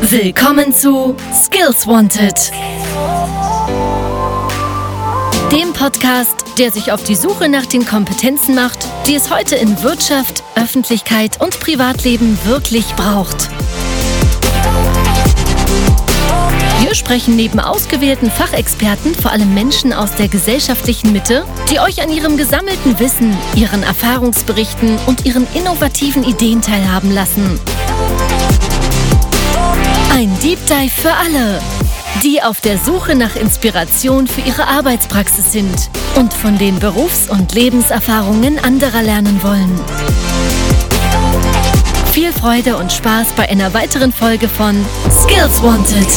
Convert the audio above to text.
Willkommen zu Skills Wanted, dem Podcast, der sich auf die Suche nach den Kompetenzen macht, die es heute in Wirtschaft, Öffentlichkeit und Privatleben wirklich braucht. Wir sprechen neben ausgewählten Fachexperten vor allem Menschen aus der gesellschaftlichen Mitte, die euch an ihrem gesammelten Wissen, ihren Erfahrungsberichten und ihren innovativen Ideen teilhaben lassen. Ein Deep Dive für alle, die auf der Suche nach Inspiration für ihre Arbeitspraxis sind und von den Berufs- und Lebenserfahrungen anderer lernen wollen. Viel Freude und Spaß bei einer weiteren Folge von Skills Wanted.